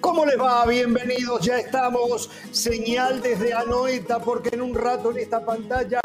¿Cómo les va? Bienvenidos, ya estamos. Señal desde Anoeta, porque en un rato en esta pantalla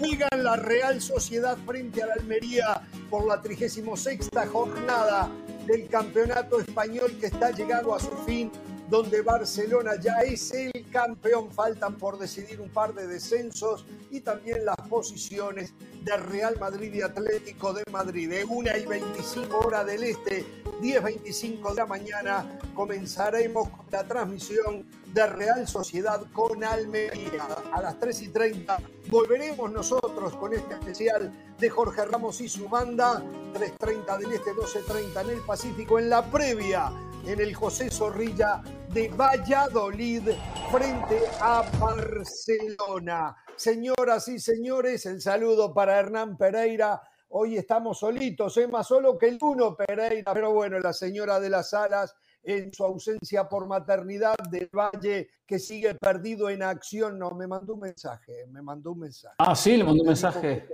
juegan la Real Sociedad frente a la Almería por la 36 jornada del Campeonato Español que está llegando a su fin donde Barcelona ya es el campeón. Faltan por decidir un par de descensos y también las posiciones de Real Madrid y Atlético de Madrid. De 1 y 25 horas del este, 10.25 de la mañana, comenzaremos la transmisión de Real Sociedad con Almería. A las 3 y 30 volveremos nosotros con este especial de Jorge Ramos y su banda. 3.30 del este, 12.30 en el Pacífico, en la previa en el José Zorrilla de Valladolid frente a Barcelona. Señoras y señores, el saludo para Hernán Pereira. Hoy estamos solitos, es ¿eh? más solo que el uno Pereira, pero bueno, la señora de las alas en su ausencia por maternidad del Valle, que sigue perdido en acción. No, me mandó un mensaje, me mandó un mensaje. Ah, sí, le mandó un mensaje.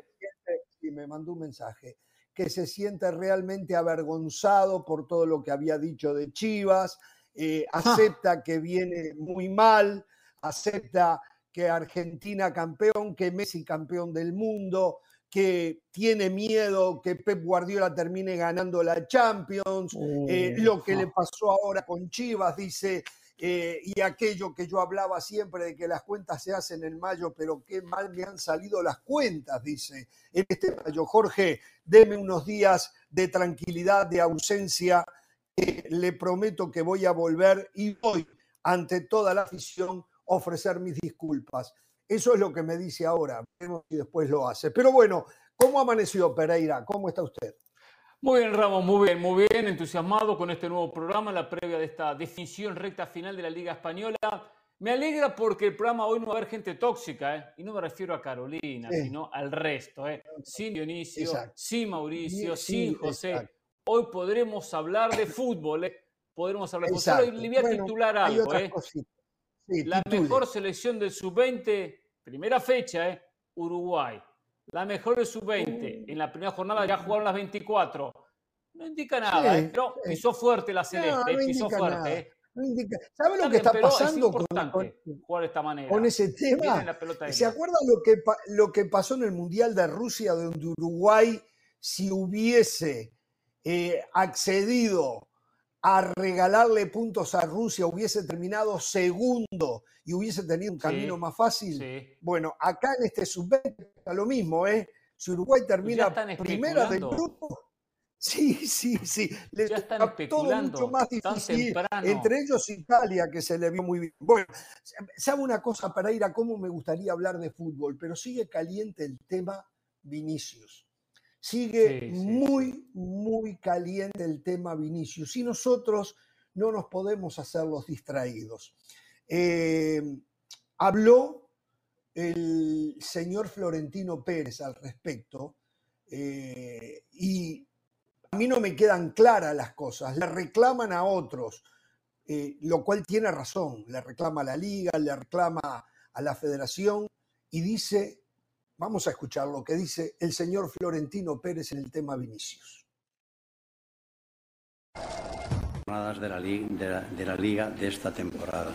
Sí, me mandó un mensaje que se siente realmente avergonzado por todo lo que había dicho de Chivas, eh, acepta que viene muy mal, acepta que Argentina campeón, que Messi campeón del mundo, que tiene miedo que Pep Guardiola termine ganando la Champions, eh, lo que le pasó ahora con Chivas, dice, eh, y aquello que yo hablaba siempre de que las cuentas se hacen en mayo, pero qué mal me han salido las cuentas, dice en este mayo. Jorge, deme unos días de tranquilidad, de ausencia, le prometo que voy a volver y voy ante toda la afición ofrecer mis disculpas. Eso es lo que me dice ahora, veremos si después lo hace. Pero bueno, ¿cómo amaneció Pereira? ¿Cómo está usted? Muy bien, Ramos, muy bien, muy bien, entusiasmado con este nuevo programa, la previa de esta definición recta final de la Liga Española. Me alegra porque el programa hoy no va a haber gente tóxica, ¿eh? y no me refiero a Carolina, sino al resto, ¿eh? sin Dionisio, sin Mauricio, sin José. Hoy podremos hablar de fútbol, ¿eh? podremos hablar de fútbol. le voy a titular algo. ¿eh? la mejor selección del sub-20, primera fecha, ¿eh? Uruguay la mejor de sub-20. En la primera jornada ya jugaron las 24. No indica nada, ¿eh? pero pisó fuerte la Celeste, pisó fuerte. ¿eh? ¿Sabe lo que está pasando con, jugar esta manera. con ese tema? ¿Se acuerda lo que, lo que pasó en el Mundial de Rusia, donde Uruguay, si hubiese eh, accedido a regalarle puntos a Rusia, hubiese terminado segundo y hubiese tenido un camino más fácil. Bueno, acá en este sub está lo mismo, ¿eh? Si Uruguay termina primera del grupo, sí, sí, sí, le ya están todo mucho más difícil. Entre ellos Italia, que se le vio muy bien. Bueno, sabe una cosa, para ir a cómo me gustaría hablar de fútbol, pero sigue caliente el tema Vinicius. Sigue muy, muy caliente el tema Vinicius y nosotros no nos podemos hacer los distraídos. Eh, habló el señor Florentino Pérez al respecto eh, y a mí no me quedan claras las cosas. Le reclaman a otros, eh, lo cual tiene razón. Le reclama a la liga, le reclama a la federación y dice Vamos a escuchar lo que dice el señor Florentino Pérez en el tema Vinicius. De la, de la liga de esta temporada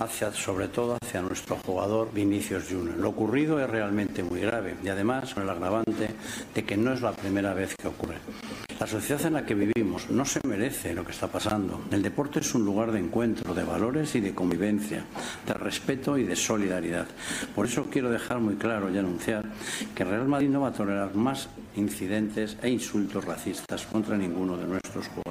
hacia, sobre todo hacia nuestro jugador Vinicius Junior. Lo ocurrido es realmente muy grave y además con el agravante de que no es la primera vez que ocurre. La sociedad en la que vivimos no se merece lo que está pasando. El deporte es un lugar de encuentro, de valores y de convivencia, de respeto y de solidaridad. Por eso quiero dejar muy claro y anunciar que Real Madrid no va a tolerar más incidentes e insultos racistas contra ninguno de nuestros jugadores.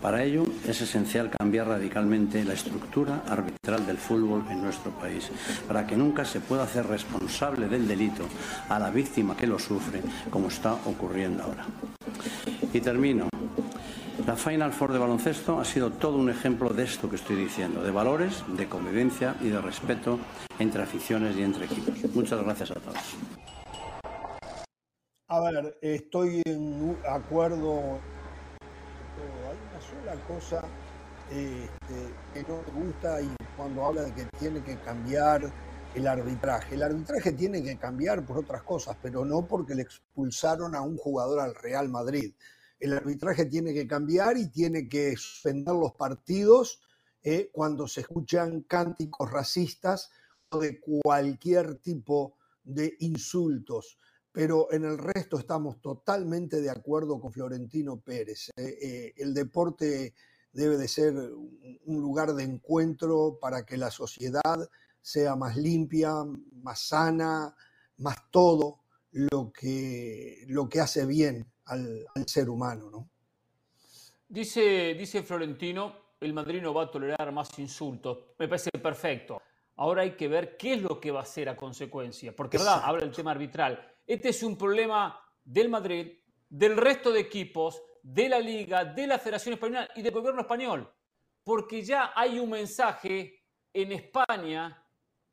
Para ello es esencial cambiar radicalmente la estructura arbitral del fútbol en nuestro país, para que nunca se pueda hacer responsable del delito a la víctima que lo sufre, como está ocurriendo ahora. Y termino. La Final Four de baloncesto ha sido todo un ejemplo de esto que estoy diciendo, de valores, de convivencia y de respeto entre aficiones y entre equipos. Muchas gracias a todos. A ver, estoy en acuerdo. Sola cosa este, que no me gusta y cuando habla de que tiene que cambiar el arbitraje. El arbitraje tiene que cambiar por otras cosas, pero no porque le expulsaron a un jugador al Real Madrid. el arbitraje tiene que cambiar y tiene que suspender los partidos eh, cuando se escuchan cánticos racistas o de cualquier tipo de insultos. Pero en el resto estamos totalmente de acuerdo con Florentino Pérez. Eh, eh, el deporte debe de ser un lugar de encuentro para que la sociedad sea más limpia, más sana, más todo lo que, lo que hace bien al, ser humano. ¿no? Dice, dice Florentino, el Madrid no va a tolerar más insultos. Me parece perfecto. Ahora hay que ver qué es lo que va a hacer a consecuencia, porque ¿verdad? habla del tema arbitral. Este es un problema del Madrid, del resto de equipos, de la Liga, de la Federación Española y del gobierno español, porque ya hay un mensaje en España,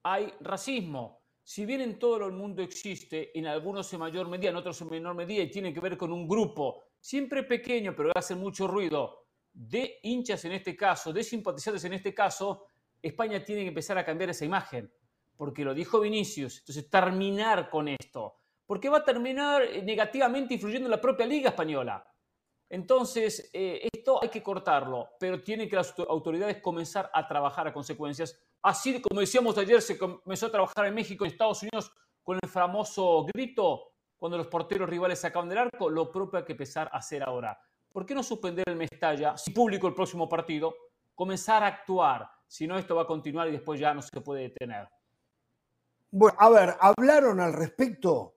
hay racismo. Si bien en todo el mundo existe, en algunos en mayor medida, en otros en menor medida, y tiene que ver con un grupo, siempre pequeño, pero que hace mucho ruido, de hinchas en este caso, de simpatizantes en este caso, España tiene que empezar a cambiar esa imagen, porque lo dijo Vinicius. Entonces, terminar con esto, porque va a terminar negativamente influyendo en la propia Liga Española. Entonces, eh, esto hay que cortarlo, pero tienen que las autoridades comenzar a trabajar a consecuencias. Así como decíamos ayer, se comenzó a trabajar en México y Estados Unidos con el famoso grito cuando los porteros rivales sacaban del arco, lo propio hay que empezar a hacer ahora. ¿Por qué no suspender el Mestalla, si público el próximo partido? Comenzar a actuar, si no esto va a continuar y después ya no se puede detener. Bueno, a ver, hablaron al respecto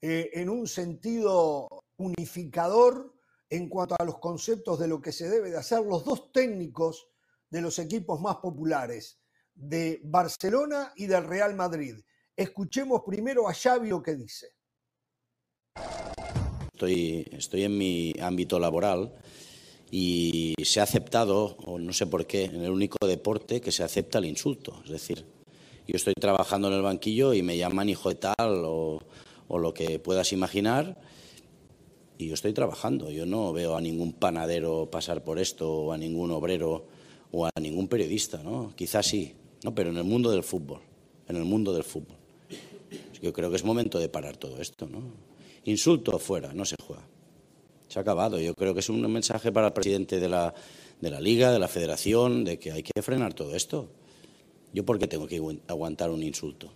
eh, en un sentido unificador en cuanto a los conceptos de lo que se debe de hacer los dos técnicos de los equipos más populares, de Barcelona y del Real Madrid. Escuchemos primero a Xavi lo que dice. Estoy, estoy en mi ámbito laboral y se ha aceptado, o no sé por qué, en el único deporte que se acepta el insulto. Es decir, yo estoy trabajando en el banquillo y me llaman hijo de tal o, o lo que puedas imaginar y yo estoy trabajando. Yo no veo a ningún panadero pasar por esto, o a ningún obrero, o a ningún periodista, ¿no? Quizás sí, ¿no? Pero en el mundo del fútbol, en el mundo del fútbol. Yo creo que es momento de parar todo esto, ¿no? Insulto fuera, no se juega. Se ha acabado. Yo creo que es un mensaje para el presidente de la, de la Liga, de la Federación, de que hay que frenar todo esto. ¿Yo por qué tengo que aguantar un insulto?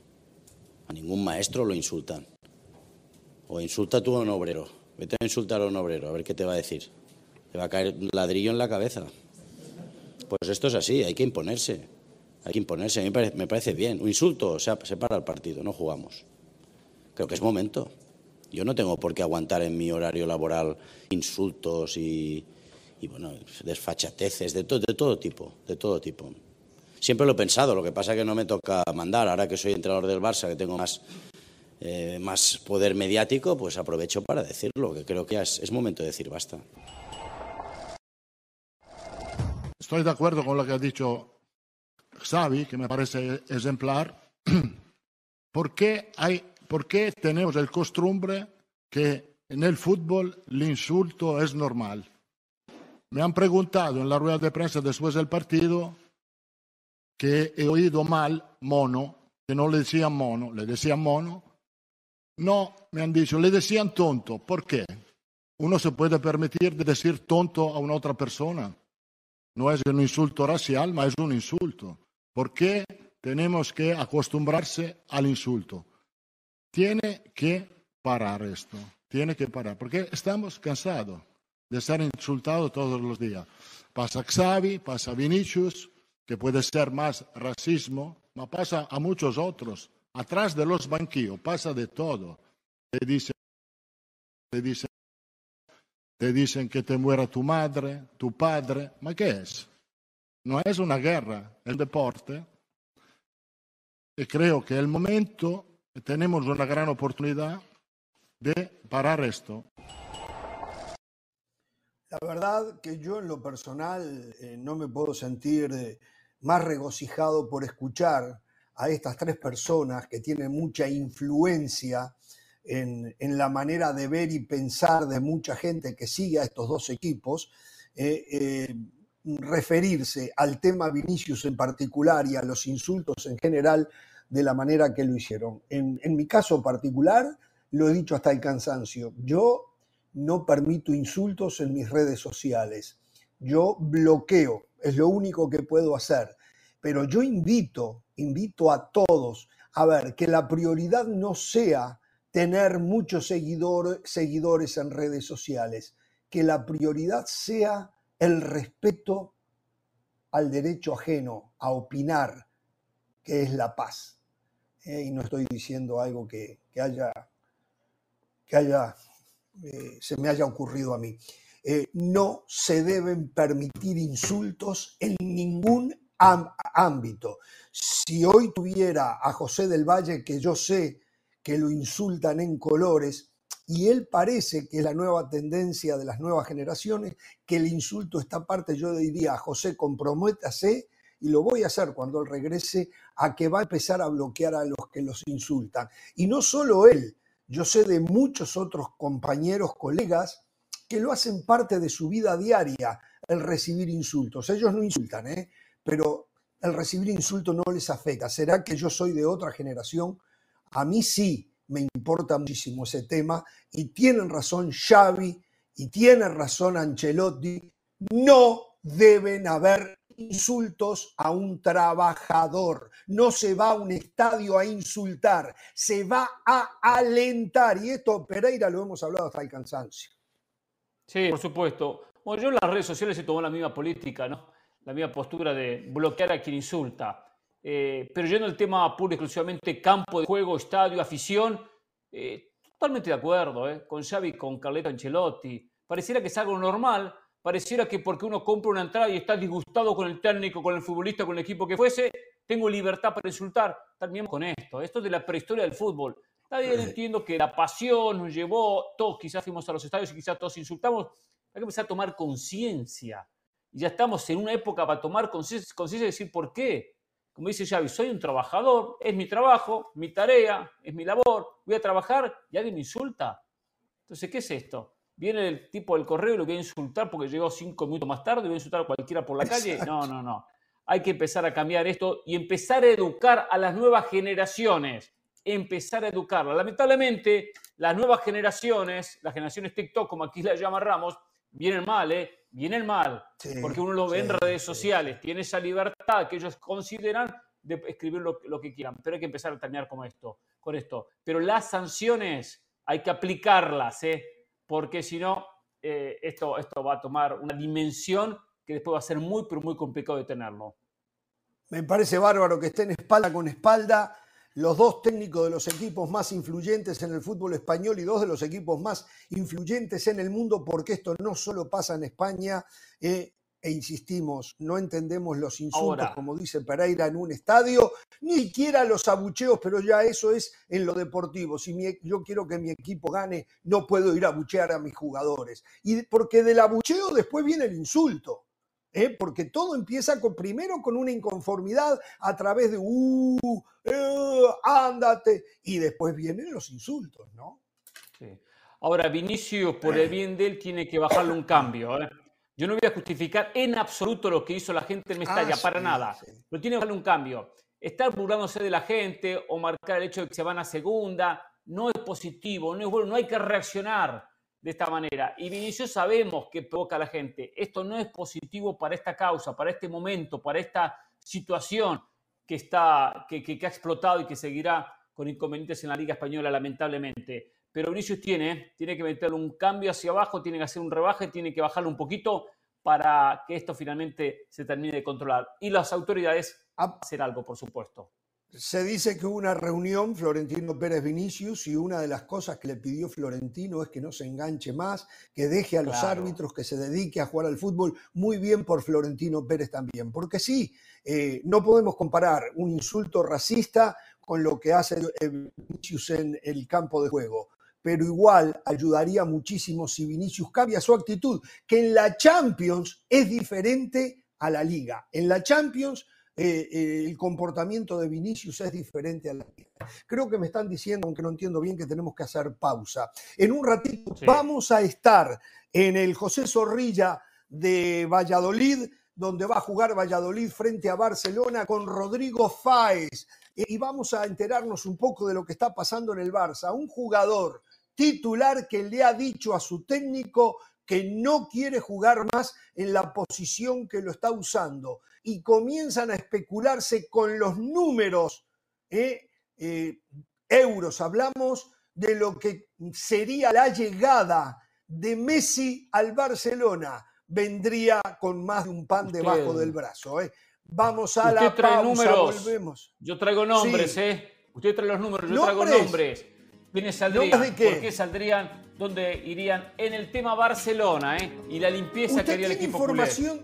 A ningún maestro lo insultan. O insulta tú a un obrero Vete a insultar a un obrero, a ver qué te va a decir. Te va a caer un ladrillo en la cabeza. Pues esto es así, hay que imponerse. Hay que imponerse. A mí me parece, bien. Un insulto, se para el partido, no jugamos. Creo que es momento. Yo no tengo por qué aguantar en mi horario laboral insultos y, bueno, desfachateces de, de todo tipo, de todo tipo. Siempre lo he pensado, lo que pasa es que no me toca mandar. Ahora que soy entrenador del Barça, que tengo más eh, más poder mediático, pues aprovecho para decirlo, que creo que es, es momento de decir basta. Estoy de acuerdo con lo que ha dicho Xavi, que me parece ejemplar. ¿Por qué, hay, ¿Por qué tenemos el costumbre que en el fútbol el insulto es normal? Me han preguntado en la rueda de prensa después del partido que he oído mal mono, que no le decían mono, le decían mono, no, me han dicho, le decían tonto. ¿Por qué? Uno se puede permitir de decir tonto a una otra persona. No es un insulto racial, pero es un insulto. ¿Por qué tenemos que acostumbrarse al insulto? Tiene que parar esto. Tiene que parar. Porque estamos cansados de ser insultados todos los días. Pasa Xavi, pasa Vinicius, que puede ser más racismo, pero pasa a muchos otros. Atrás de los banquillos pasa de todo. Te dicen, te dicen, te dicen que te muera tu madre, tu padre. ¿Ma qué es? No es una guerra, es deporte. Y creo que el momento tenemos una gran oportunidad de parar esto. La verdad que yo en lo personal eh, no me puedo sentir eh, más regocijado por escuchar a estas tres personas que tienen mucha influencia en, la manera de ver y pensar de mucha gente que sigue a estos dos equipos, eh, eh, referirse al tema Vinicius en particular y a los insultos en general de la manera que lo hicieron. En, mi caso particular, lo he dicho hasta el cansancio, yo no permito insultos en mis redes sociales. Yo bloqueo, es lo único que puedo hacer. Pero yo invito, invito a todos a ver que la prioridad no sea tener muchos seguidores en redes sociales, que la prioridad sea el respeto al derecho ajeno, a opinar, que es la paz. Eh, y no estoy diciendo algo que, haya, que haya eh, se me haya ocurrido a mí. Eh, no se deben permitir insultos en ningún ámbito. Si hoy tuviera a José del Valle, que yo sé que lo insultan en colores, y él parece que es la nueva tendencia de las nuevas generaciones, que el insulto está parte, yo diría, José, comprométase, y lo voy a hacer cuando él regrese, a que va a empezar a bloquear a los que los insultan. Y no solo él, yo sé de muchos otros compañeros, colegas, que lo hacen parte de su vida diaria, el recibir insultos. Ellos no insultan, ¿eh? Pero el recibir insultos no les afecta. ¿Será que yo soy de otra generación? A mí sí me importa muchísimo ese tema y tienen razón Xavi y tiene razón Ancelotti. No deben haber insultos a un trabajador. No se va a un estadio a insultar, se va a alentar. Y esto, Pereira, lo hemos hablado hasta el cansancio. Sí, por supuesto. Bueno, yo en las redes sociales he tomado la misma política, ¿no? La misma postura de bloquear a quien insulta. Eh, pero yendo al tema puro y exclusivamente campo de juego, estadio, afición, eh, totalmente de acuerdo ¿eh? con Xavi, con Carleto Ancelotti. Pareciera que es algo normal, pareciera que porque uno compra una entrada y está disgustado con el técnico, con el futbolista, con el equipo que fuese, tengo libertad para insultar. También con esto, esto es de la prehistoria del fútbol. También entiendo que la pasión nos llevó, todos quizás fuimos a los estadios y quizás todos insultamos. Hay que empezar a tomar conciencia. Y ya estamos en una época para tomar conciencia y decir por qué. Como dice Xavi, soy un trabajador, es mi trabajo, mi tarea, es mi labor, voy a trabajar y alguien me insulta. Entonces, ¿qué es esto? viene el tipo del correo y lo voy a insultar porque llegó cinco minutos más tarde y voy a insultar a cualquiera por la calle. No, no, no. Hay que empezar a cambiar esto y empezar a educar a las nuevas generaciones. Empezar a educarlas. Lamentablemente, las nuevas generaciones, las generaciones TikTok, como aquí las llama Ramos, vienen mal, ¿eh? Vienen mal. porque uno lo ve en redes sociales, tiene esa libertad que ellos consideran de escribir lo, lo, que quieran. Pero hay que empezar a terminar con esto, con esto. Pero las sanciones hay que aplicarlas, ¿eh? porque si no, eh, esto, esto va a tomar una dimensión que después va a ser muy, pero muy complicado de tenerlo. Me parece bárbaro que estén espalda con espalda los dos técnicos de los equipos más influyentes en el fútbol español y dos de los equipos más influyentes en el mundo, porque esto no solo pasa en España, eh, e insistimos, no entendemos los insultos, como dice Pereira, en un estadio, ni siquiera los abucheos, pero ya eso es en lo deportivo. Si yo quiero que mi equipo gane, no puedo ir a abuchear a mis jugadores. Y porque del abucheo después viene el insulto. ¿Eh? Porque todo empieza con, primero con una inconformidad a través de, uh, eh, ándate, y después vienen los insultos, ¿no? Sí. Ahora, Vinicius, por el bien de él, tiene que bajarle un cambio. ¿eh? Yo no voy a justificar en absoluto lo que hizo la gente en Mestalla, ah, para nada. Pero tiene que darle un cambio. Estar burlándose de la gente o marcar el hecho de que se van a segunda no es positivo, no es bueno, no hay que reaccionar de esta manera. Y Vinicius sabemos que provoca a la gente. Esto no es positivo para esta causa, para este momento, para esta situación que, está, que, que ha explotado y que seguirá con inconvenientes en la Liga Española, lamentablemente pero Vinicius tiene, tiene que meterle un cambio hacia abajo, tiene que hacer un rebaje, tiene que bajarlo un poquito para que esto finalmente se termine de controlar. Y las autoridades hacer algo, por supuesto. Se dice que hubo una reunión Florentino Pérez Vinicius y una de las cosas que le pidió Florentino es que no se enganche más, que deje a los árbitros, que se dedique a jugar al fútbol. Muy bien por Florentino Pérez también, porque sí, eh, no podemos comparar un insulto racista con lo que hace Vinicius en el campo de juego pero igual ayudaría muchísimo si Vinicius cambia su actitud, que en la Champions es diferente a la liga. En la Champions eh, eh, el comportamiento de Vinicius es diferente a la. Creo que me están diciendo, aunque no entiendo bien, que tenemos que hacer pausa. En un ratito vamos a estar en el José Zorrilla de Valladolid, donde va a jugar Valladolid frente a Barcelona con Rodrigo Fáez. Y vamos a enterarnos un poco de lo que está pasando en el Barça. Un jugador titular que le ha dicho a su técnico que no quiere jugar más en la posición que lo está usando. Y comienzan a especularse con los números, ¿eh? Eh, euros, hablamos de lo que sería la llegada de Messi al Barcelona. Vendría con más de un pan debajo del brazo. ¿eh? Vamos a la pausa, números. volvemos. Yo traigo nombres, ¿eh? Usted trae los números, yo traigo nombres. ¿Quiénes saldrían? ¿De qué? ¿Por qué saldrían? ¿Dónde irían? En el tema Barcelona, ¿eh? Y la limpieza que haría el equipo información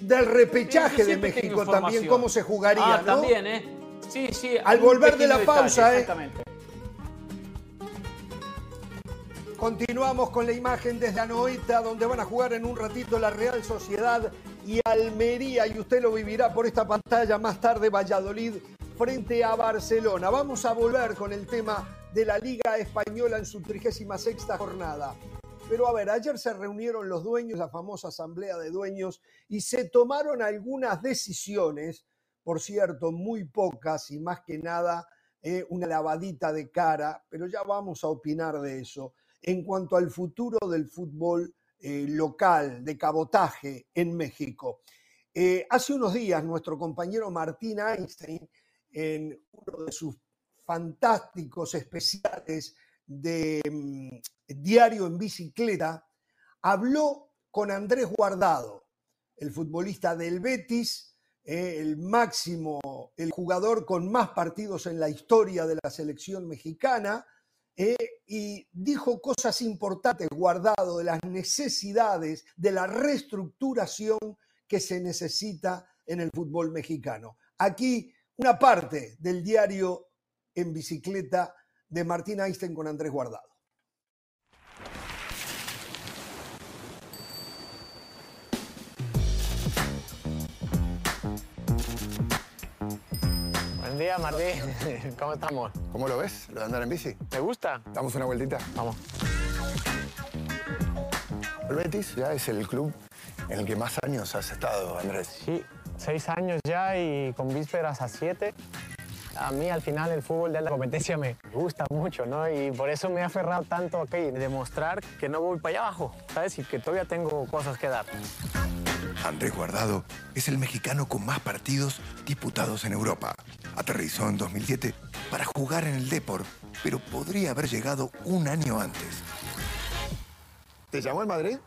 del repechaje de México también, cómo se jugaría, ah, también, ¿eh? Sí, sí. Al volver de la pausa, ¿eh? Exactamente. Continuamos con la imagen desde Anoeta, donde van a jugar en un ratito la Real Sociedad y Almería, y usted lo vivirá por esta pantalla más tarde, Valladolid frente a Barcelona. Vamos a volver con el tema de la Liga Española en su 36 jornada. Pero a ver, ayer se reunieron los dueños, la famosa asamblea de dueños, y se tomaron algunas decisiones, por cierto, muy pocas y más que nada eh, una lavadita de cara, pero ya vamos a opinar de eso en cuanto al futuro del fútbol eh, local, de cabotaje en México. Eh, hace unos días nuestro compañero Martín Einstein, en uno de sus fantásticos especiales de mm, Diario en Bicicleta, habló con Andrés Guardado, el futbolista del Betis, eh, el máximo, el jugador con más partidos en la historia de la selección mexicana, eh, y dijo cosas importantes, guardado de las necesidades de la reestructuración que se necesita en el fútbol mexicano. Aquí una parte del diario en bicicleta de Martín Einstein con Andrés Guardado. día, Martín. ¿Cómo estamos? ¿Cómo lo ves, lo de andar en bici? ¿Te gusta? Damos una vueltita. Vamos. El Betis ya es el club en el que más años has estado, Andrés. Sí, seis años ya y con vísperas a siete. A mí al final el fútbol de la competencia me gusta mucho, ¿no? Y por eso me he aferrado tanto aquí, demostrar que no voy para allá abajo, ¿sabes? Y que todavía tengo cosas que dar. Andrés Guardado es el mexicano con más partidos disputados en Europa. Aterrizó en 2007 para jugar en el Depor, pero podría haber llegado un año antes. ¿Te llamó el Madrid?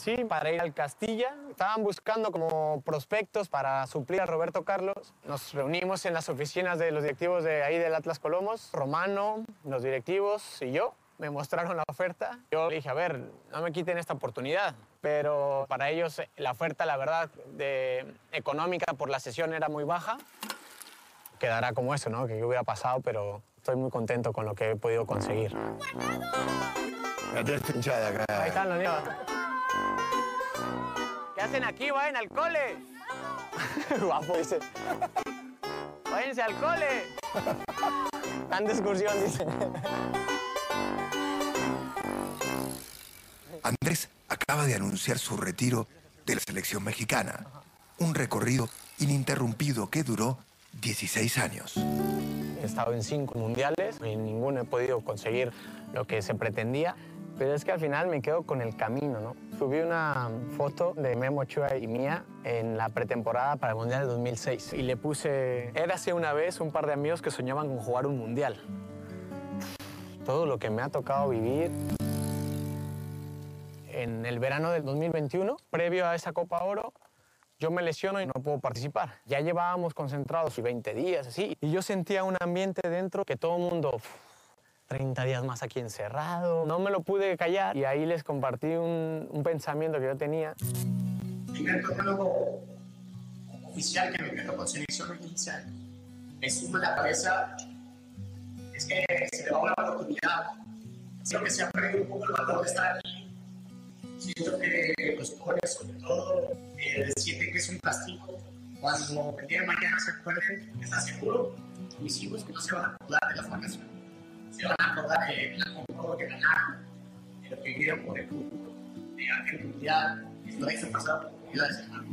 Sí, para ir al Castilla. Estaban buscando como prospectos para suplir a Roberto Carlos. Nos reunimos en las oficinas de los directivos de ahí del Atlas Colomos, Romano, los directivos y yo me mostraron la oferta. Yo dije, a ver, no me quiten esta oportunidad. Pero para ellos la oferta, la verdad, de, económica por la sesión era muy baja. Quedará como eso, ¿no? Que yo hubiera pasado, pero estoy muy contento con lo que he podido conseguir. La tienes pinchada acá. Ahí están los niños. ¿Qué hacen aquí? Vayan al cole. Guapo, dice. Váyanse al cole. Tan de excursión, dice. Andrés acaba de anunciar su retiro de la selección mexicana. Un recorrido ininterrumpido que duró 16 años. He estado en cinco mundiales y en ninguno he podido conseguir lo que se pretendía, pero es que al final me quedo con el camino, ¿no? Subí una foto de Memo Ochoa y mía en la pretemporada para el Mundial de 2006 y le puse, érase una vez un par de amigos que soñaban con jugar un Mundial. Todo lo que me ha tocado vivir, en el verano del 2021, previo a esa Copa Oro, yo me lesiono y no puedo participar. Ya llevábamos concentrados 20 días, así, y yo sentía un ambiente dentro que todo el mundo, 30 días más aquí encerrado, no me lo pude callar y ahí les compartí un, pensamiento que yo tenía. Oficial que me quedo con selección inicial, me sumo la cabeza, es que se le va una oportunidad. Creo que se ha perdido un poco el valor de estar aquí siento que los jóvenes, sobre todo, eh, sienten que es un castigo. Cuando el día de mañana se acuerden, está seguro, mis hijos que no se van a acordar de la formación, se van a acordar de la compró, que ganaron, de lo que vivieron por el fútbol, de aquel mundial, esto de ese pasado, oportunidades, hermano.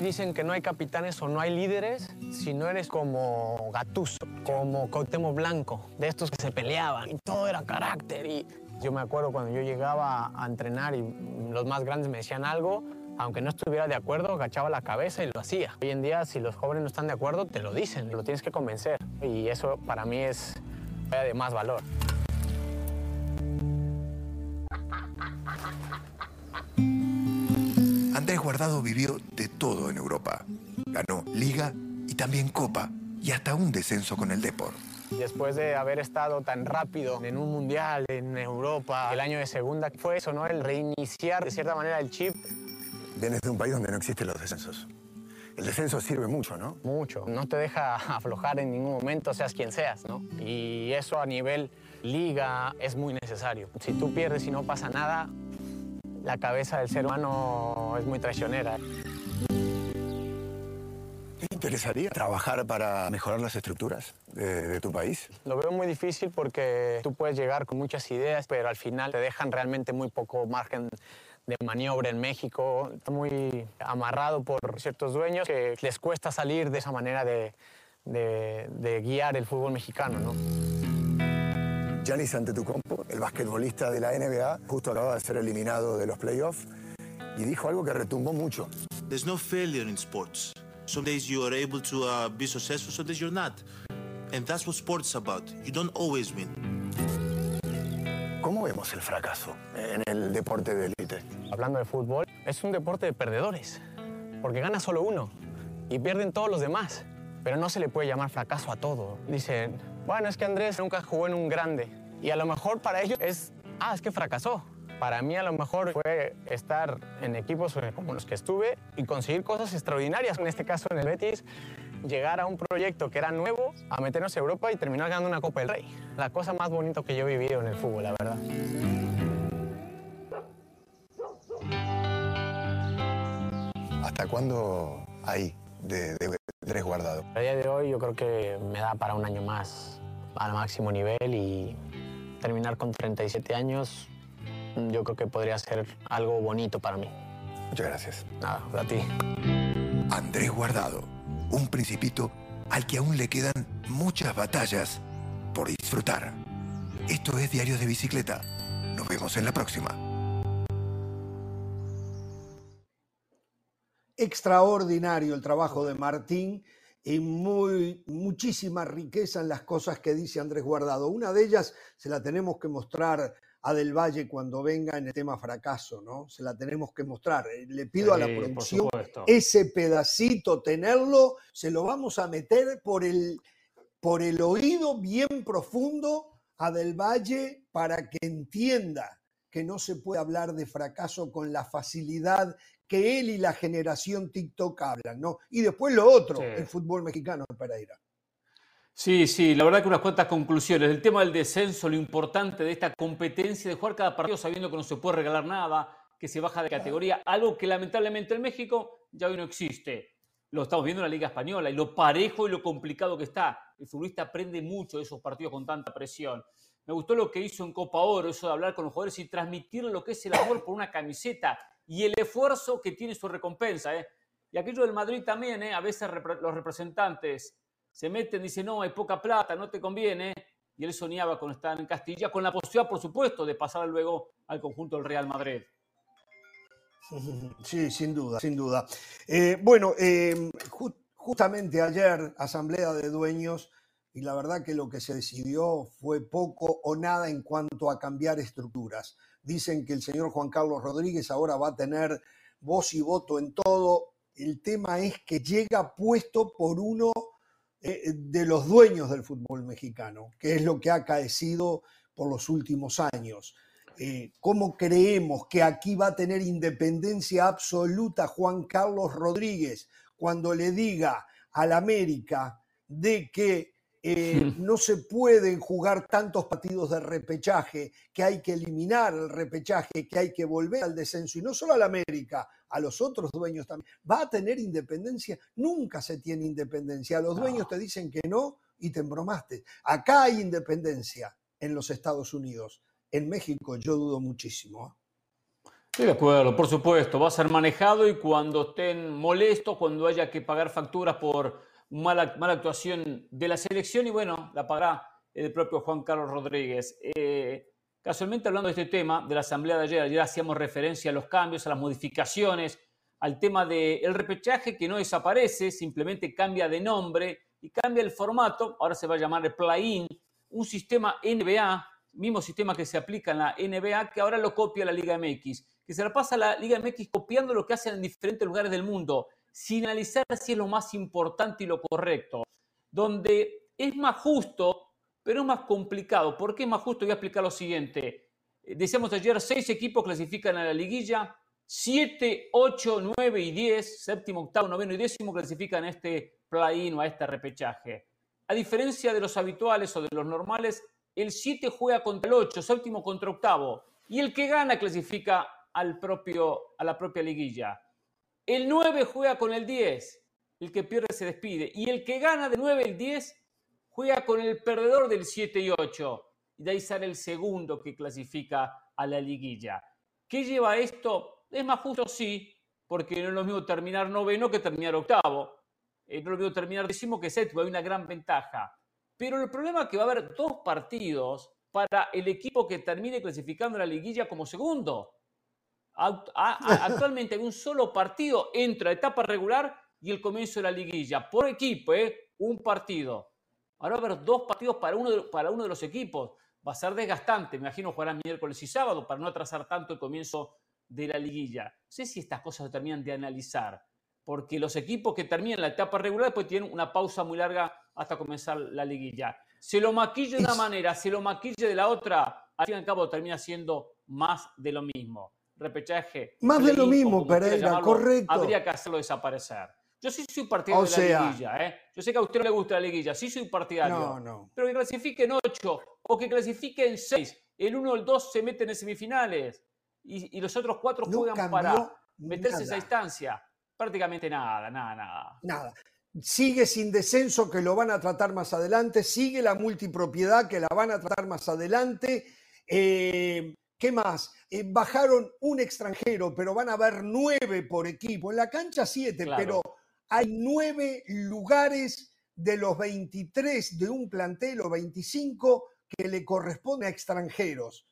Dicen que no hay capitanes o no hay líderes si no eres como Gatuso como Cautemo Blanco, de estos que se peleaban y todo era carácter. Y yo me acuerdo cuando yo llegaba a entrenar y los más grandes me decían algo, aunque no estuviera de acuerdo, agachaba la cabeza y lo hacía. Hoy en día, si los jóvenes no están de acuerdo, te lo dicen, lo tienes que convencer. Y eso para mí es de más valor. Andrés Guardado vivió de todo en Europa. Ganó Liga y también Copa y hasta un descenso con el Depor. Después de haber estado tan rápido en un mundial en Europa, el año de segunda, fue eso, ¿no? El reiniciar de cierta manera el chip. Vienes de un país donde no existen los descensos. El descenso sirve mucho, ¿no? Mucho. No te deja aflojar en ningún momento, seas quien seas, ¿no? Y eso a nivel liga es muy necesario. Si tú pierdes y no pasa nada, la cabeza del ser humano es muy traicionera. ¿Te interesaría trabajar para mejorar las estructuras de, de, tu país? Lo veo muy difícil porque tú puedes llegar con muchas ideas, pero al final te dejan realmente muy poco margen de maniobra en México. Está muy amarrado por ciertos dueños que les cuesta salir de esa manera de, de, de guiar el fútbol mexicano, ¿no? Giannis Antetokounmpo, el basquetbolista de la NBA, justo acaba de ser eliminado de los playoffs y dijo algo que retumbó mucho. There's no failure in sports. Some days you are able to uh, be successful, some days you're not. And that's what sports is about. You don't always win. ¿Cómo vemos el fracaso en el deporte de élite? Hablando de fútbol, es un deporte de perdedores, porque gana solo uno y pierden todos los demás. Pero no se le puede llamar fracaso a todo. Dicen, bueno, es que Andrés nunca jugó en un grande. Y a lo mejor para ellos es, ah, es que fracasó. Para mí a lo mejor fue estar en equipos como los que estuve y conseguir cosas extraordinarias. En este caso en el Betis, llegar a un proyecto que era nuevo, a meternos a Europa y terminar ganando una Copa del Rey. La cosa más bonita que yo he vivido en el fútbol, la verdad. ¿Hasta cuándo hay de, de, Andrés Guardado? A día de hoy yo creo que me da para un año más al máximo nivel y terminar con 37 años yo creo que podría ser algo bonito para mí. Muchas gracias. Nada, a ti. Andrés Guardado, un principito al que aún le quedan muchas batallas por disfrutar. Esto es Diarios de Bicicleta. Nos vemos en la próxima. Extraordinario el trabajo de Martín y muy, muchísima riqueza en las cosas que dice Andrés Guardado. Una de ellas se la tenemos que mostrar a Del Valle cuando venga en el tema fracaso, ¿no? Se la tenemos que mostrar. Eh, le pido sí, a la producción ese pedacito, tenerlo, se lo vamos a meter por el, por el oído bien profundo a Del Valle para que entienda que no se puede hablar de fracaso con la facilidad que él y la generación TikTok hablan, ¿no? Y después lo otro, sí. el fútbol mexicano, Pereira. Sí, sí, la verdad que unas cuantas conclusiones. El tema del descenso, lo importante de esta competencia de jugar cada partido sabiendo que no se puede regalar nada, que se baja de categoría, algo que lamentablemente en México ya hoy no existe. Lo estamos viendo en la Liga Española y lo parejo y lo complicado que está. El futbolista aprende mucho de esos partidos con tanta presión. Me gustó lo que hizo en Copa Oro, eso de hablar con los jugadores y transmitir lo que es el amor por una camiseta y el esfuerzo que tiene su recompensa. ¿eh? Y aquello del Madrid también, ¿eh? a veces los representantes se meten, dicen, no, hay poca plata, no te conviene. Y él soñaba con estar en Castilla, con la posibilidad, por supuesto, de pasar luego al conjunto del Real Madrid. Sí, sin duda, sin duda. Eh, bueno, ju justamente ayer, Asamblea de Dueños, y la verdad que lo que se decidió fue poco o nada en cuanto a cambiar estructuras. Dicen que el señor Juan Carlos Rodríguez ahora va a tener voz y voto en todo. El tema es que llega puesto por uno eh, de los dueños del fútbol mexicano, que es lo que ha acaecido por los últimos años. Eh, ¿Cómo creemos que aquí va a tener independencia absoluta Juan Carlos Rodríguez cuando le diga al América de que eh, no se pueden jugar tantos partidos de repechaje, que hay que eliminar el repechaje, que hay que volver al descenso, y no solo al América, a los otros dueños también. ¿Va a tener independencia? Nunca se tiene independencia. Los no. dueños te dicen que no y te embromaste. Acá hay independencia en los Estados Unidos. En México yo dudo muchísimo. ¿eh? Sí, de acuerdo, por supuesto. Va a ser manejado y cuando estén molestos, cuando haya que pagar facturas por mala, mala actuación de la selección y bueno, la pagará el propio Juan Carlos Rodríguez. Eh, casualmente hablando de este tema, de la asamblea de ayer, ayer hacíamos referencia a los cambios, a las modificaciones, al tema del repechaje que no desaparece, simplemente cambia de nombre y cambia el formato, ahora se va a llamar el play-in, un sistema NBA, mismo sistema que se aplica en la NBA, que ahora lo copia la Liga MX, que se la pasa a la Liga MX copiando lo que hacen en diferentes lugares del mundo, sin analizar si es lo más importante y lo correcto, donde es más justo, pero es más complicado. ¿Por qué es más justo? Voy a explicar lo siguiente. Eh, decíamos ayer, seis equipos clasifican a la liguilla, siete, ocho, nueve y diez, séptimo, octavo, noveno y décimo clasifican a este play-in o a este repechaje. A diferencia de los habituales o de los normales, el 7 juega contra el 8, séptimo contra octavo, y el que gana clasifica al propio, a la propia liguilla. El 9 juega con el 10, el que pierde se despide, y el que gana de 9 el 10 juega con el perdedor del 7 y 8, y de ahí sale el segundo que clasifica a la liguilla. ¿Qué lleva esto? Es más justo, sí, porque no es lo mismo terminar noveno que terminar octavo. Eh, no es lo mismo terminar décimo que séptimo, hay una gran ventaja. Pero el problema es que va a haber dos partidos para el equipo que termine clasificando la liguilla como segundo. Actualmente hay un solo partido entre la etapa regular y el comienzo de la liguilla. Por equipo, ¿eh? un partido. Ahora va a haber dos partidos para uno, de, para uno de los equipos. Va a ser desgastante. Me imagino jugarán miércoles y sábado para no atrasar tanto el comienzo de la liguilla. No sé si estas cosas se terminan de analizar. Porque los equipos que terminan la etapa regular después tienen una pausa muy larga hasta comenzar la liguilla. Se lo maquille de una manera, se lo maquille de la otra, al fin y al cabo termina siendo más de lo mismo repechaje. Más de lo mismo, Pereira, correcto. Habría que hacerlo desaparecer. Yo sí soy partidario de la liguilla, ¿eh? Yo sé que a usted no le gusta la liguilla, sí soy partidario. No, no. Pero que clasifiquen ocho o que clasifiquen seis. El uno o el dos se meten en semifinales y, los otros cuatro juegan para meterse en esa instancia. Prácticamente nada, nada, nada. Nada. Sigue sin descenso que lo van a tratar más adelante, sigue la multipropiedad que la van a tratar más adelante. Eh, ¿Qué más? Eh, bajaron un extranjero, pero van a haber nueve por equipo. En la cancha siete, pero hay nueve lugares de los 23 de un plantel o 25 que le corresponde a extranjeros.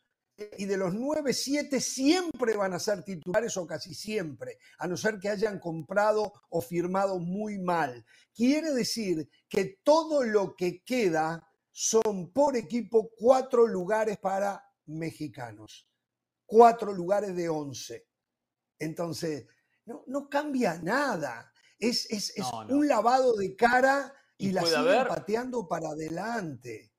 Y de los nueve, siete siempre van a ser titulares o casi siempre, a no ser que hayan comprado o firmado muy mal. Quiere decir que todo lo que queda son por equipo cuatro lugares para mexicanos. Cuatro lugares de once. Entonces, no, no cambia nada. Es, es, un lavado de cara y, la siguen pateando para adelante.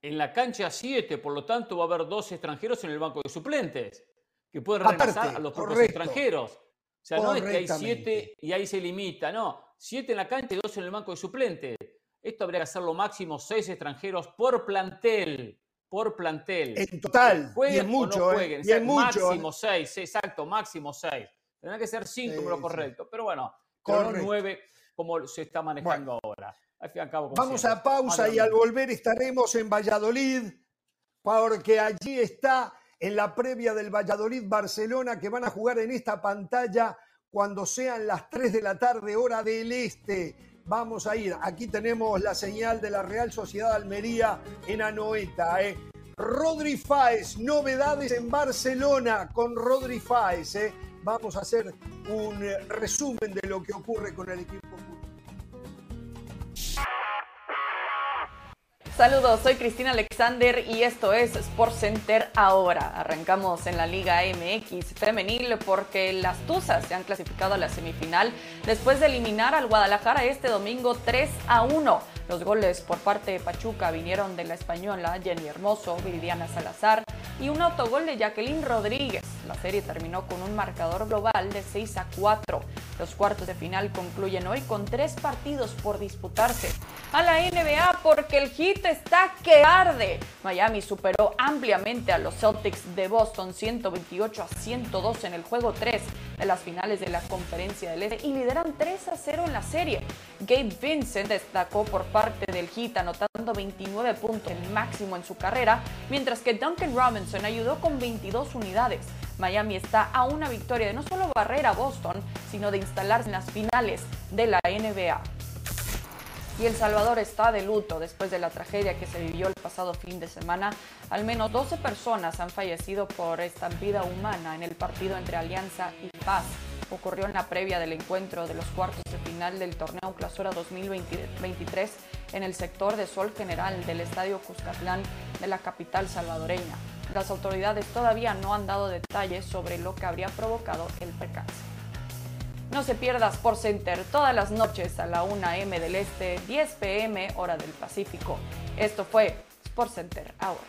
En la cancha 7, por lo tanto, va a haber dos extranjeros en el banco de suplentes que pueden reemplazar a los propios extranjeros. O sea, no es que hay siete y ahí se limita, no. Siete en la cancha y dos en el banco de suplentes. Esto habría que hacerlo máximo seis extranjeros por plantel por plantel. En total. Jueguen y mucho, ¿eh? jueguen. Y máximo ¿eh? seis, exacto, máximo seis. Tendrá que ser cinco, pero correcto. Pero bueno, con nueve, como se está manejando ahora. Al fin y al cabo, Vamos a pausa y al volver estaremos en Valladolid, porque allí está en la previa del Valladolid-Barcelona que van a jugar en esta pantalla cuando sean las 3 de la tarde, hora del este vamos a ir. Aquí tenemos la señal de la Real Sociedad Almería en Anoeta. ¿eh? Rodri Fáez, novedades en Barcelona con Rodri Fáez. ¿eh? Vamos a hacer un resumen de lo que ocurre con el equipo. Saludos, soy Cristina Alexander y esto es Sports Center ahora. Arrancamos en la Liga MX femenil porque las Tuzas se han clasificado a la semifinal después de eliminar al Guadalajara este domingo 3 a 1. Los goles por parte de Pachuca vinieron de la española Jenny Hermoso, Viridiana Salazar y un autogol de Jacqueline Rodríguez. La serie terminó con un marcador global de 6 a 4. Los cuartos de final concluyen hoy con tres partidos por disputarse. A la NBA porque el hit está que arde. Miami superó ampliamente a los Celtics de Boston 128 a 102 en el juego 3 de las finales de la conferencia del Este y lideran 3 a 0 en la serie. Gabe Vincent destacó por parte del hit anotando 29 puntos, el máximo en su carrera, mientras que Duncan Robinson ayudó con 22 unidades. Miami está a una victoria de no solo barrer a Boston, sino de instalarse en las finales de la NBA. Y El Salvador está de luto después de la tragedia que se vivió el pasado fin de semana. Al menos 12 personas han fallecido por estampida humana en el partido entre Alianza y Paz. Ocurrió en la previa del encuentro de los cuartos de final del torneo Clausura 2023 en el sector de Sol General del Estadio Cuscatlán de la capital salvadoreña. Las autoridades todavía no han dado detalles sobre lo que habría provocado el percance. No se pierda Sport Center todas las noches a la 1 m del Este, 10 pm hora del Pacífico. Esto fue Sport Center ahora.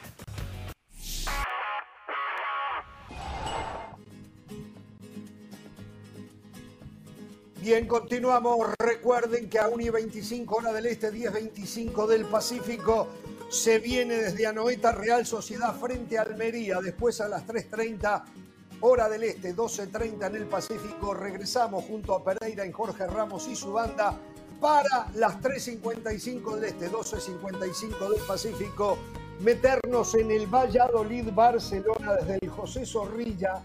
Bien, continuamos. Recuerden que a 1 y 25 hora del Este, 10.25 del Pacífico, se viene desde Anoeta Real Sociedad frente a Almería. Después a las 3.30 hora del Este, 12.30 en el Pacífico. Regresamos junto a Pereira en Jorge Ramos y su banda para las 3.55 del Este, 12.55 del Pacífico. Meternos en el Valladolid, Barcelona, desde el José Zorrilla,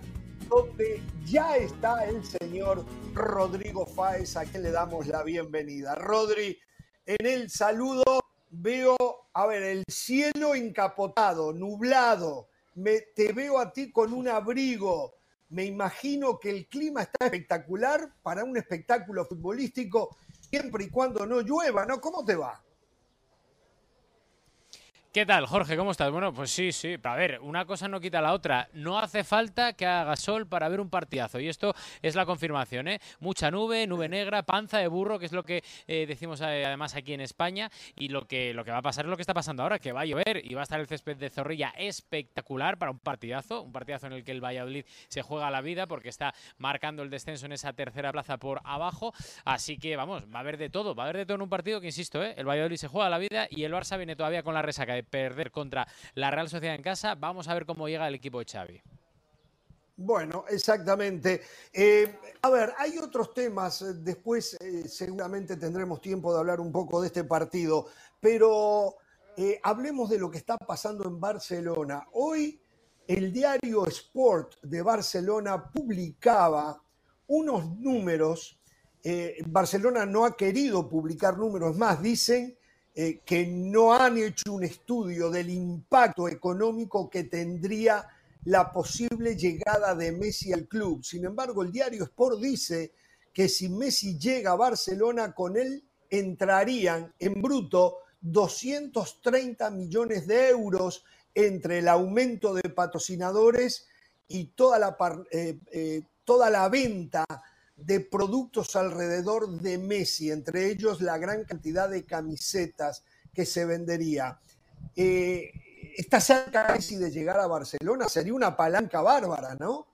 donde ya está el señor Rodrigo Fáez, a quien le damos la bienvenida. Rodri, en el saludo veo, a ver, el cielo encapotado, nublado, me, te veo a ti con un abrigo. Me imagino que el clima está espectacular para un espectáculo futbolístico, siempre y cuando no llueva, ¿no? ¿Cómo te va? ¿Qué tal, Jorge? ¿Cómo estás? Bueno, pues sí, sí. A ver, una cosa no quita la otra. No hace falta que haga sol para ver un partidazo. Y esto es la confirmación, ¿eh? Mucha nube, nube negra, panza de burro, que es lo que eh, decimos eh, además aquí en España. Y lo que, lo que va a pasar es lo que está pasando ahora, que va a llover y va a estar el césped de Zorrilla espectacular para un partidazo. Un partidazo en el que el Valladolid se juega la vida porque está marcando el descenso en esa tercera plaza por abajo. Así que, vamos, va a haber de todo. Va a haber de todo en un partido que, insisto, ¿eh? el Valladolid se juega la vida y el Barça viene todavía con la resaca de perder contra la Real Sociedad en casa. Vamos a ver cómo llega el equipo de Xavi. Bueno, exactamente. Eh, a ver, hay otros temas, después eh, seguramente tendremos tiempo de hablar un poco de este partido, pero eh, hablemos de lo que está pasando en Barcelona. Hoy el diario Sport de Barcelona publicaba unos números. Barcelona no ha querido publicar números más, dicen eh, que no han hecho un estudio del impacto económico que tendría la posible llegada de Messi al club. Sin embargo, el diario Sport dice que si Messi llega a Barcelona, con él entrarían en bruto 230 millones de euros entre el aumento de patrocinadores y toda la, eh, eh, toda la venta de productos alrededor de Messi, entre ellos la gran cantidad de camisetas que se vendería. Eh, está cerca Messi de llegar a Barcelona, sería una palanca bárbara, ¿no?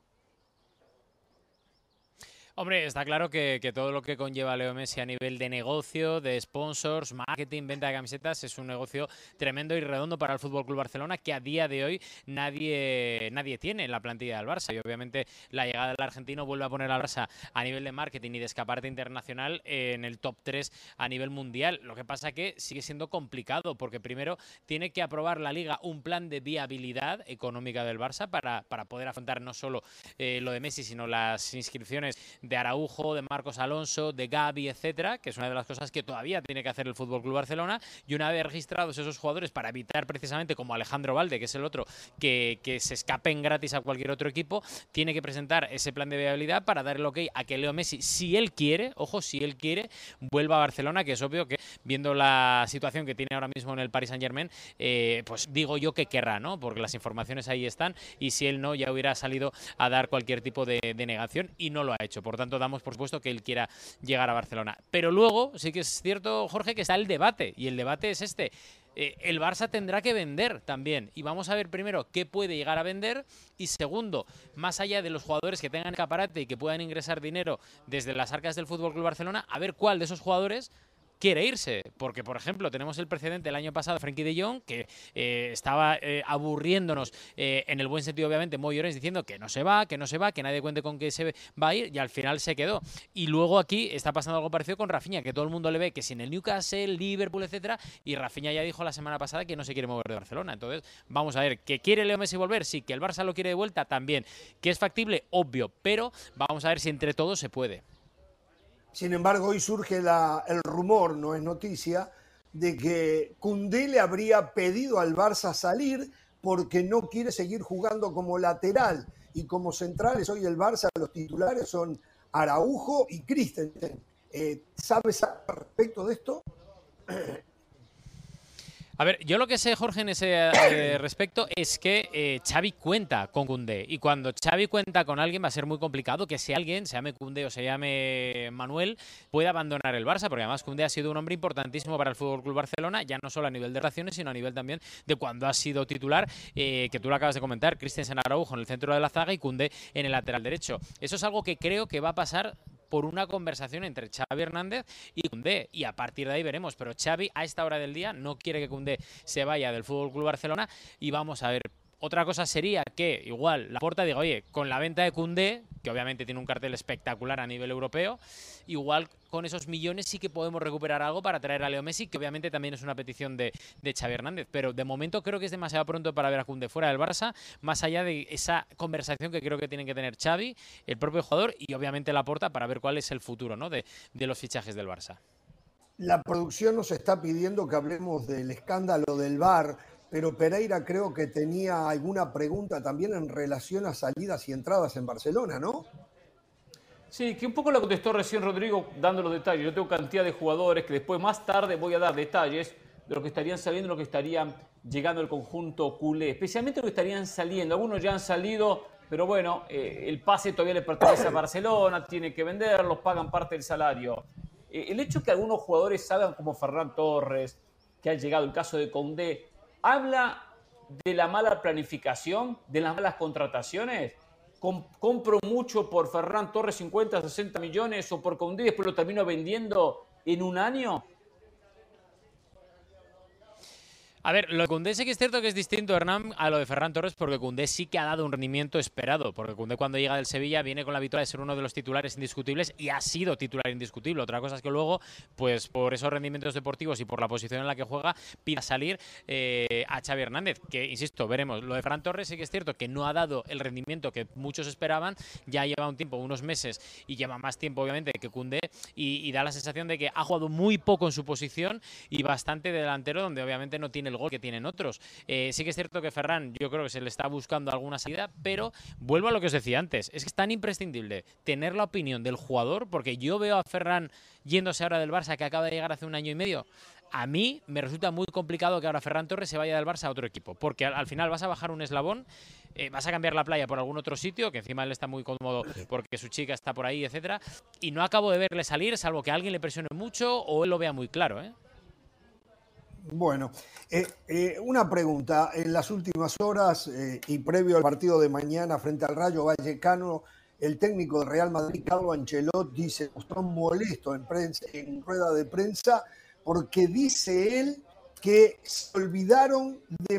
Hombre, está claro que, todo lo que conlleva Leo Messi a nivel de negocio, de sponsors, marketing, venta de camisetas, es un negocio tremendo y redondo para el Fútbol Club Barcelona que a día de hoy nadie, nadie tiene en la plantilla del Barça. Y obviamente la llegada del argentino vuelve a poner al Barça a nivel de marketing y de escaparate internacional en el top 3 a nivel mundial. Lo que pasa que sigue siendo complicado porque primero tiene que aprobar la liga un plan de viabilidad económica del Barça para, para poder afrontar no solo eh, lo de Messi, sino las inscripciones Araujo, de Marcos Alonso, de Gaby, etcétera, que es una de las cosas que todavía tiene que hacer el Fútbol Club Barcelona. Y una vez registrados esos jugadores, para evitar precisamente, como Alejandro Valde, que es el otro, que, se escapen gratis a cualquier otro equipo, tiene que presentar ese plan de viabilidad para dar el ok a que Leo Messi, si él quiere, ojo, si él quiere, vuelva a Barcelona, que es obvio que viendo la situación que tiene ahora mismo en el Paris Saint Germain, eh, pues digo yo que querrá, ¿no? Porque las informaciones ahí están y si él no, ya hubiera salido a dar cualquier tipo de, de negación y no lo ha hecho. Por tanto, damos por supuesto que él quiera llegar a Barcelona. Pero luego sí que es cierto, Jorge, que está el debate y el debate es este. Eh, el Barça tendrá que vender también. Y vamos a ver primero qué puede llegar a vender. Y segundo, más allá de los jugadores que tengan escaparate y que puedan ingresar dinero desde las arcas del Fútbol Club Barcelona, a ver cuál de esos jugadores quiere irse. Porque, por ejemplo, tenemos el precedente el año pasado de Frankie de Jong, que eh, estaba eh, aburriéndonos eh, en el buen sentido, obviamente, muy Llorens diciendo que no se va, que no se va, que nadie cuente con que se va a ir, y al final se quedó. Y luego aquí está pasando algo parecido con Rafinha, que todo el mundo le ve que sin el Newcastle, Liverpool, etcétera, y Rafinha ya dijo la semana pasada que no se quiere mover de Barcelona. Entonces, vamos a ver, ¿que quiere Leo Messi volver? Sí, que el Barça lo quiere de vuelta también. ¿Que es factible? Obvio, pero vamos a ver si entre todos se puede. Sin embargo, hoy surge el rumor, no es noticia, de que Cundé le habría pedido al Barça salir porque no quiere seguir jugando como lateral y como centrales. Hoy el Barça, los titulares son Araujo y Christensen. Eh, ¿Sabes al respecto de esto? A ver, yo lo que sé, Jorge, en ese eh, respecto es que eh, Xavi cuenta con Cundé. Y cuando Xavi cuenta con alguien va a ser muy complicado que si alguien, se llame Cundé o se llame Manuel, pueda abandonar el Barça, porque además Cundé ha sido un hombre importantísimo para el Fútbol Club Barcelona, ya no solo a nivel de relaciones, sino a nivel también de cuando ha sido titular, eh, que tú lo acabas de comentar, Christensen Araujo en el centro de la zaga y Cundé en el lateral derecho. Eso es algo que creo que va a pasar por una conversación entre Xavi Hernández y Cundé. Y a partir de ahí veremos. Pero Xavi a esta hora del día no quiere que Cundé se vaya del Fútbol Club Barcelona. Y vamos a ver otra cosa sería que igual la porta diga, oye, con la venta de Cundé, que obviamente tiene un cartel espectacular a nivel europeo, igual con esos millones sí que podemos recuperar algo para traer a Leo Messi, que obviamente también es una petición de, de Xavi Hernández. Pero de momento creo que es demasiado pronto para ver a Cundé fuera del Barça, más allá de esa conversación que creo que tienen que tener Xavi, el propio jugador y obviamente la porta para ver cuál es el futuro ¿no? de, de los fichajes del Barça. La producción nos está pidiendo que hablemos del escándalo del VAR pero Pereira creo que tenía alguna pregunta también en relación a salidas y entradas en Barcelona, ¿no? Sí, que un poco lo contestó recién Rodrigo dando los detalles. Yo tengo cantidad de jugadores que después más tarde voy a dar detalles de lo que estarían saliendo, lo que estarían llegando al conjunto culé, especialmente lo que estarían saliendo. Algunos ya han salido, pero bueno, eh, el pase todavía le pertenece a Barcelona, tiene que venderlos, pagan parte del salario. Eh, el hecho que algunos jugadores salgan como Ferran Torres, que ha llegado el caso de Condé, habla de la mala planificación, de las malas contrataciones. compro mucho por Ferran Torres 50, 60 millones o por Condé y después lo termino vendiendo en un año. A ver, lo de Cundé sí que es cierto que es distinto, Hernán, a lo de Ferran Torres, porque Cundé sí que ha dado un rendimiento esperado. Porque Cundé cuando llega del Sevilla viene con la victoria de ser uno de los titulares indiscutibles y ha sido titular indiscutible. Otra cosa es que luego, pues por esos rendimientos deportivos y por la posición en la que juega, pida salir eh, a Xavi Hernández. Que, insisto, veremos. Lo de Ferran Torres sí que es cierto que no ha dado el rendimiento que muchos esperaban. Ya lleva un tiempo, unos meses, y lleva más tiempo, obviamente, que Cundé. Y, y da la sensación de que ha jugado muy poco en su posición y bastante de delantero, donde obviamente no tiene el gol que tienen otros. Eh, sí que es cierto que Ferran, yo creo que se le está buscando alguna salida, pero vuelvo a lo que os decía antes, es que es tan imprescindible tener la opinión del jugador, porque yo veo a Ferran yéndose ahora del Barça, que acaba de llegar hace un año y medio. A mí me resulta muy complicado que ahora Ferran Torres se vaya del Barça a otro equipo, porque al, final vas a bajar un eslabón, eh, vas a cambiar la playa por algún otro sitio, que encima él está muy cómodo porque su chica está por ahí, etcétera, y no acabo de verle salir, salvo que alguien le presione mucho o él lo vea muy claro, ¿eh? Bueno, eh, eh, una pregunta. En las últimas horas eh, y previo al partido de mañana frente al Rayo Vallecano, el técnico de Real Madrid, Carlo Ancelotti, se mostró molesto en, prensa, en rueda de prensa porque dice él que se olvidaron de,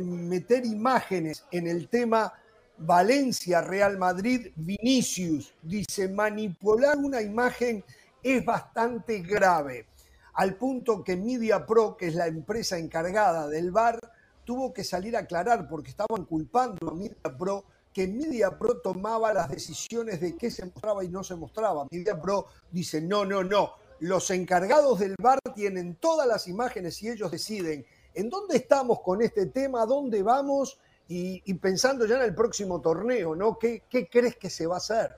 meter imágenes en el tema Valencia, Real Madrid, Vinicius. Dice, manipular una imagen es bastante grave al punto que Media Pro, que es la empresa encargada del bar, tuvo que salir a aclarar porque estaban culpando a Media Pro que Media Pro tomaba las decisiones de qué se mostraba y no se mostraba. Media Pro dice, no, no, no, los encargados del bar tienen todas las imágenes y ellos deciden en dónde estamos con este tema, dónde vamos y, pensando ya en el próximo torneo, ¿no? ¿Qué, ¿Qué crees que se va a hacer?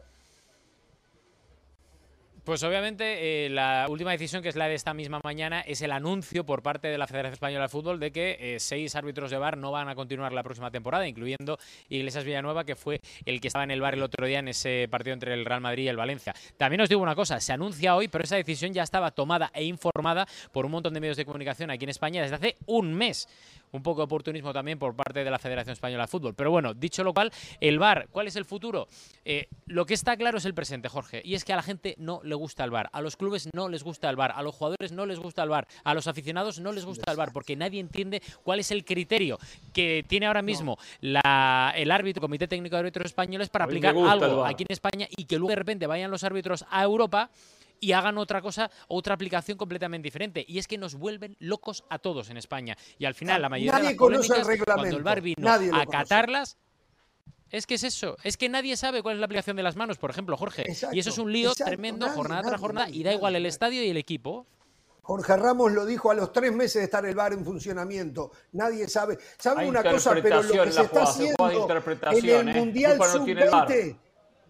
Pues obviamente eh, la última decisión, que es la de esta misma mañana, es el anuncio por parte de la Federación Española de Fútbol de que eh, seis árbitros de bar no van a continuar la próxima temporada, incluyendo Iglesias Villanueva, que fue el que estaba en el bar el otro día en ese partido entre el Real Madrid y el Valencia. También os digo una cosa, se anuncia hoy, pero esa decisión ya estaba tomada e informada por un montón de medios de comunicación aquí en España desde hace un mes un poco de oportunismo también por parte de la Federación Española de Fútbol. Pero bueno, dicho lo cual, el VAR, ¿cuál es el futuro? Eh, lo que está claro es el presente, Jorge, y es que a la gente no le gusta el VAR, a los clubes no les gusta el VAR, a los jugadores no les gusta el VAR, a los aficionados no les gusta el VAR, porque nadie entiende cuál es el criterio que tiene ahora mismo la, el árbitro, Comité Técnico de Árbitros Españoles, para aplicar algo aquí en España y que luego de repente vayan los árbitros a Europa y hagan otra cosa, otra aplicación completamente diferente. Y es que nos vuelven locos a todos en España. Y al final, la mayoría de las polémicas, cuando el bar vino a acatarlas, es que es eso, es que nadie sabe cuál es la aplicación de las manos, por ejemplo, Jorge. y eso es un lío tremendo, jornada tras jornada, y da igual el estadio y el equipo. Jorge Ramos lo dijo a los tres meses de estar el VAR en funcionamiento. Nadie sabe. ¿Sabe Hay una cosa? Pero lo que se está haciendo en el ¿eh? Mundial Culpa no tiene el VAR. Sub-20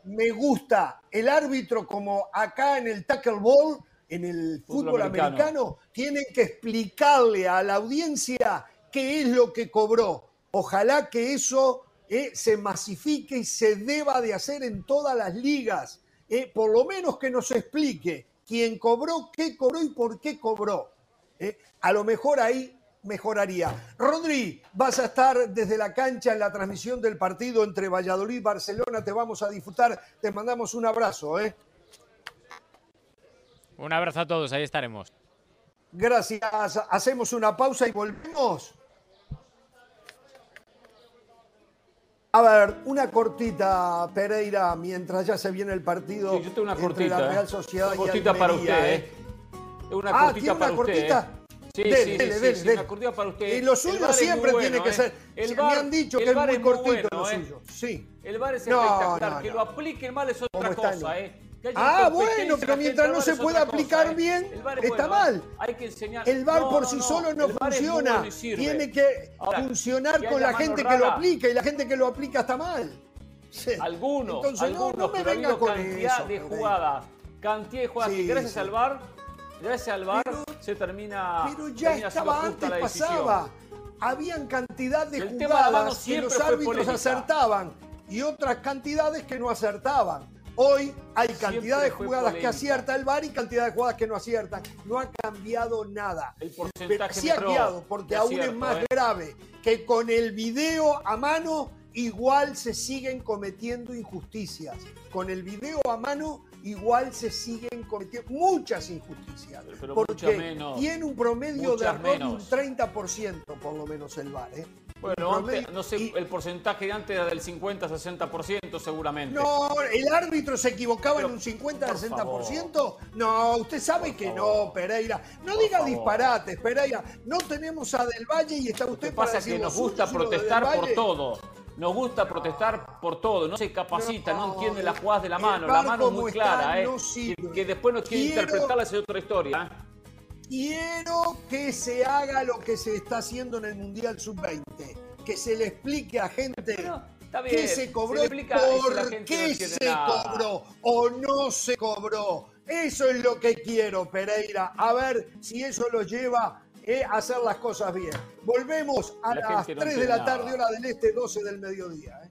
me gusta. El árbitro, como acá en el tackle ball, en el Fútbol fútbol, americano. americano, tienen que explicarle a la audiencia qué es lo que cobró. Ojalá que eso eh, se masifique y se deba de hacer en todas las ligas. Eh, por lo menos que nos explique quién cobró, qué cobró y por qué cobró. Eh, a lo mejor ahí mejoraría. Rodri, vas a estar desde la cancha en la transmisión del partido entre Valladolid y Barcelona. Te vamos a disfrutar. Te mandamos un abrazo. ¿eh? Un abrazo a todos, ahí estaremos. Gracias. Hacemos una pausa y volvemos. A ver, una cortita, Pereira, mientras ya se viene el partido Sí, yo tengo una entre cortita. la Real ¿eh? Sociedad Una y cortita para usted, ¿eh? ¿eh? Una Ah, cortita ¿tiene una para usted. cortita? ¿eh? Sí, Dele, sí, dele, sí, dele, sí, dele. una cortita para usted. Y lo suyo siempre tiene bueno, que ¿eh? ser. El me han dicho que es muy cortito bueno, lo ¿eh? suyo. Sí. El VAR es No, espectacular. no, que no. lo apliquen mal es otra cosa, ¿eh? Ah, bueno, pero mientras no se pueda cosa, aplicar ¿eh? bien, es está bueno, mal. Hay que enseñar. El No, por sí no, solo no funciona. bueno. Tiene que Ahora, funcionar que con la gente que lo aplica y la gente que lo aplica está mal. Sí. Algunos, Entonces, no, algunos, no me venga con cantidad eso, de jugadas, cantidad de jugadas Sí, que gracias sí. al VAR, gracias al VAR se termina Pero ya termina estaba antes, pasaba. Habían cantidad de El jugadas que los árbitros acertaban y otras cantidades que no acertaban. Hoy hay cantidad de jugadas que acierta el VAR y cantidad de jugadas que no aciertan. No ha cambiado nada. El porcentaje sí ha cambiado, porque aún es más ¿eh? grave que con el video a mano igual se siguen cometiendo injusticias. Con el video a mano igual se siguen cometiendo muchas injusticias. pero porque muchas menos. tiene un promedio de error de un menos. 30% por lo menos el VAR. ¿eh? Bueno, antes, no sé, el porcentaje de antes era del 50-60% seguramente. No, el árbitro se equivocaba Pero, en un 50, por 60%. No, usted sabe que no, Pereira. No diga favor. disparates, Pereira. No tenemos a Del Valle y está Lo usted que para pasa es decir que nos gusta protestar por todo. Nos gusta protestar por todo. No se capacita, no, No, entiende las jugadas de la mano. La mano es muy está clara, ¿eh? no Que- después no quiere Quiero- interpretarla es otra historia. ¿eh? Quiero que se haga lo que se está haciendo en el Mundial Sub-20. Que se le explique a gente está qué se cobró se explica por qué se nada. cobró o no se cobró. Eso es lo que quiero, Pereira. A ver si eso lo lleva eh, hacer las cosas bien. Volvemos a La las gente no 3 de la tarde, hora del este, 12 del mediodía.